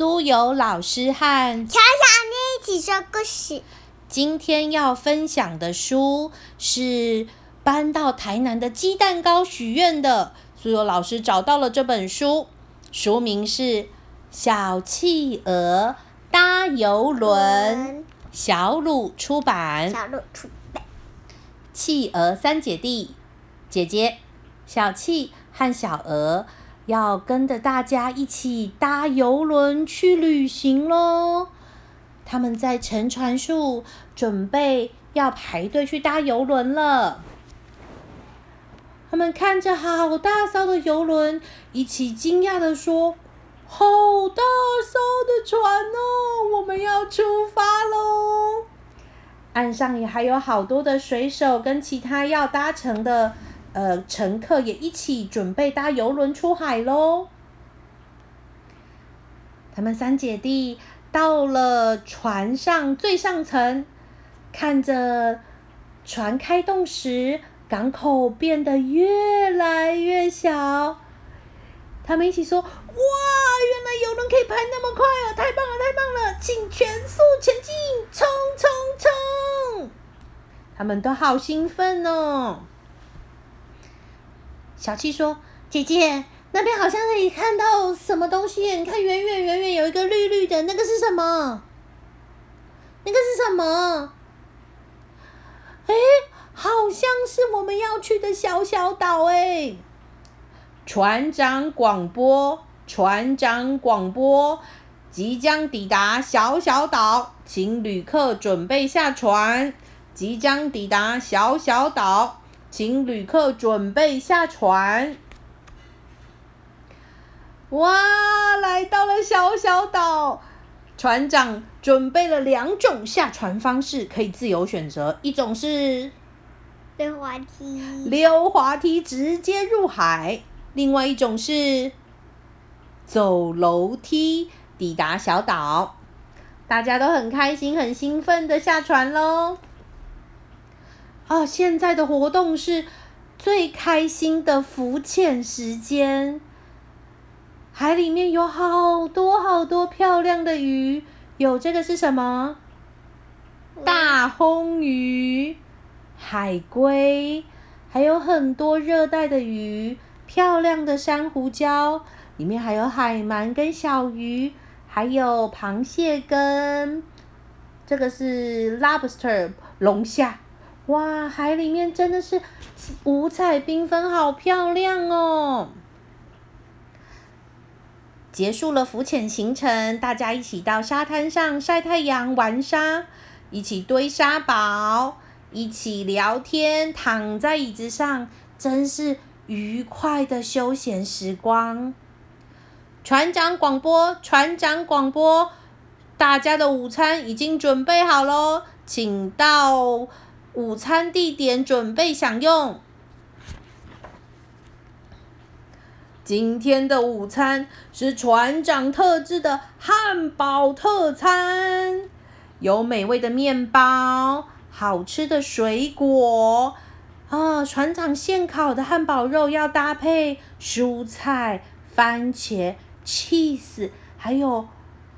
苏有老师和乔小妮一起说故事。今天要分享的书是搬到台南的鸡蛋糕许愿的。苏有老师找到了这本书，书名是《小企鹅搭游轮》，小鲁出版。小鲁出版。企鹅三姐弟，姐姐小企和小鹅要跟着大家一起搭游轮去旅行喽。他们在乘船处准备要排队去搭游轮了。他们看着好大艘的游轮，一起惊讶的说：“好大艘的船哦，我们要出发喽！”岸上也还有好多的水手跟其他要搭乘的呃乘客也一起准备搭游轮出海喽。他们三姐弟到了船上最上层，看着船开动时，港口变得越来越小。他们一起说：“哇，原来游轮可以排那么快啊！太棒了，太棒了！请全速前进，冲冲冲！”他们都好兴奋哦。小七说：“姐姐，那边好像可以看到什么东西？你看，远远远远有一个绿绿的，那个是什么？那个是什么？哎，好像是我们要去的小小岛哎。”船长广播，船长广播，即将抵达小小岛，请旅客准备下船。即将抵达小小岛，请旅客准备下船。哇，来到了小小岛，船长准备了两种下船方式，可以自由选择。一种是溜滑梯，溜滑梯直接入海；另外一种是走楼梯抵达小岛。大家都很开心、很兴奋的下船喽。哦，现在的活动是最开心的浮潜时间。海里面有好多好多漂亮的鱼，有这个是什么？大红鱼、海龟，还有很多热带的鱼，漂亮的珊瑚礁，里面还有海鳗跟小鱼，还有螃蟹跟这个是 lobster 龙虾。哇，海里面真的是五彩缤纷，好漂亮哦！结束了浮潜行程，大家一起到沙滩上晒太阳、玩沙，一起堆沙堡，一起聊天，躺在椅子上，真是愉快的休闲时光。船长广播，船长广播，大家的午餐已经准备好喽，请到。午餐地点准备享用。今天的午餐是船长特制的汉堡特餐，有美味的面包，好吃的水果。啊，船长现烤的汉堡肉要搭配蔬菜、番茄、cheese，还有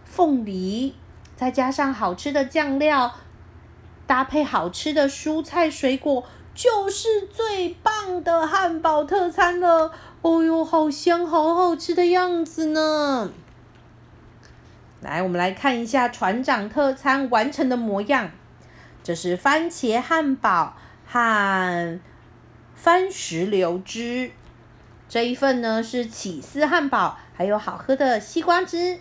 凤梨，再加上好吃的酱料。搭配好吃的蔬菜水果，就是最棒的汉堡特餐了。哦哟，好香，好好吃的样子呢！来，我们来看一下船长特餐完成的模样。这是番茄汉堡和番石榴汁。这一份呢是起司汉堡，还有好喝的西瓜汁。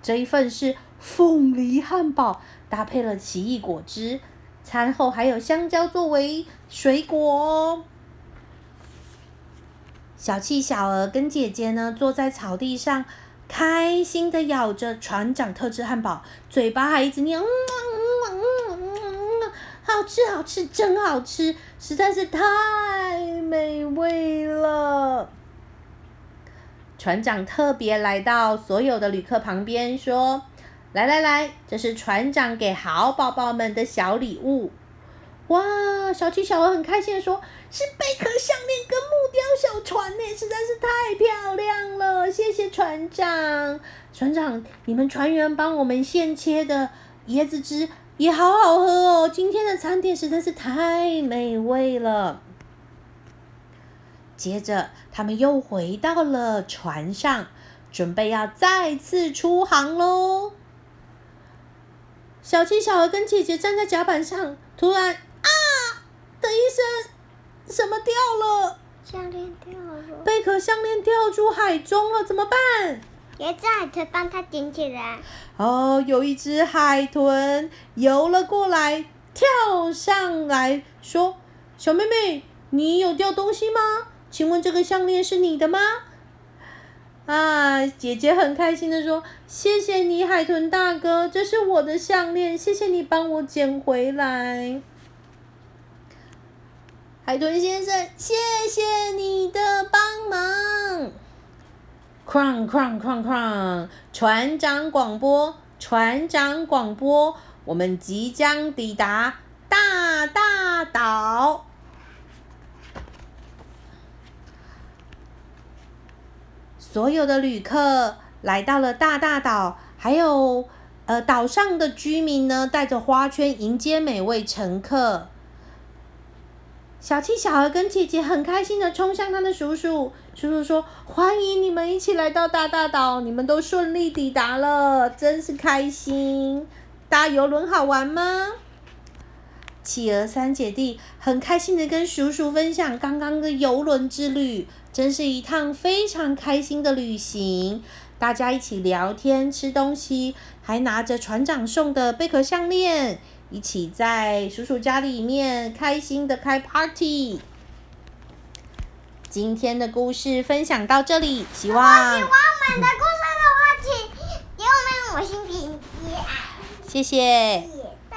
这一份是凤梨汉堡。搭配了奇异果汁，餐后还有香蕉作为水果哦。小气小鹅跟姐姐呢，坐在草地上，开心的咬着船长特制汉堡，嘴巴还一直念，嗯嗯嗯嗯嗯，好吃好吃，真好吃，实在是太美味了。船长特别来到所有的旅客旁边说。来来来，这是船长给好宝宝们的小礼物。哇，小七小鹅很开心的说：“是贝壳项链跟木雕小船呢，实在是太漂亮了！谢谢船长，船长，你们船员帮我们现切的椰子汁也好好喝哦。今天的餐点实在是太美味了。”接着，他们又回到了船上，准备要再次出航喽。小七、小鹅跟姐姐站在甲板上，突然啊。的一声，什么掉了？项链掉了。贝壳项链掉入海中了，怎么办？有一只海豚帮它捡起来。哦，有一只海豚游了过来，跳上来说：“小妹妹，你有掉东西吗？请问这个项链是你的吗？”啊，姐姐很开心的说：“谢谢你，海豚大哥，这是我的项链，谢谢你帮我捡回来。”海豚先生，谢谢你的帮忙。哐哐哐哐，船长广播，船长广播，我们即将抵达大大岛。所有的旅客来到了大大岛，还有呃岛上的居民呢，带着花圈迎接每位乘客。小七、小鹅跟姐姐很开心的冲向他的叔叔。叔叔说：“欢迎你们一起来到大大岛，你们都顺利抵达了，真是开心。搭游轮好玩吗？”企鹅三姐弟很开心的跟叔叔分享刚刚的游轮之旅，真是一趟非常开心的旅行。大家一起聊天、吃东西，还拿着船长送的贝壳项链。一起在叔叔家里面开心的开 party。今天的故事分享到这里，希望喜欢我们的故事的话，请给我们五星评价。谢谢。